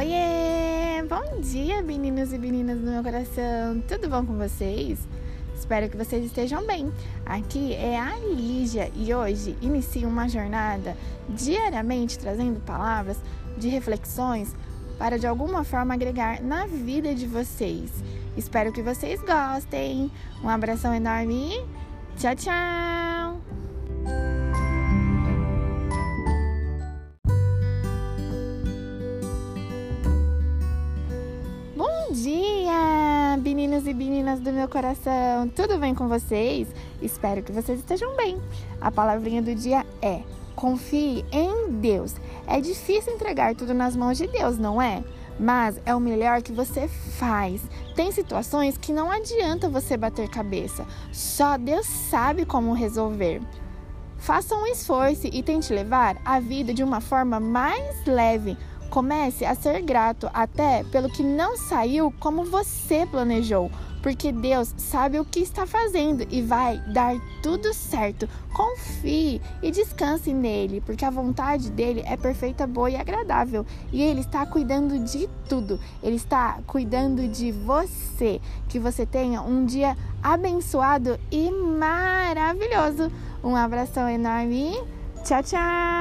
Oiê! Bom dia, meninos e meninas do meu coração! Tudo bom com vocês? Espero que vocês estejam bem. Aqui é a Lígia e hoje inicio uma jornada diariamente trazendo palavras de reflexões para de alguma forma agregar na vida de vocês. Espero que vocês gostem. Um abração enorme tchau, tchau! Bom dia, meninos e meninas do meu coração. Tudo bem com vocês? Espero que vocês estejam bem. A palavrinha do dia é: confie em Deus. É difícil entregar tudo nas mãos de Deus, não é? Mas é o melhor que você faz. Tem situações que não adianta você bater cabeça. Só Deus sabe como resolver. Faça um esforço e tente levar a vida de uma forma mais leve Comece a ser grato até pelo que não saiu como você planejou, porque Deus sabe o que está fazendo e vai dar tudo certo. Confie e descanse nele, porque a vontade dele é perfeita, boa e agradável, e ele está cuidando de tudo. Ele está cuidando de você. Que você tenha um dia abençoado e maravilhoso. Um abração enorme. Tchau, tchau.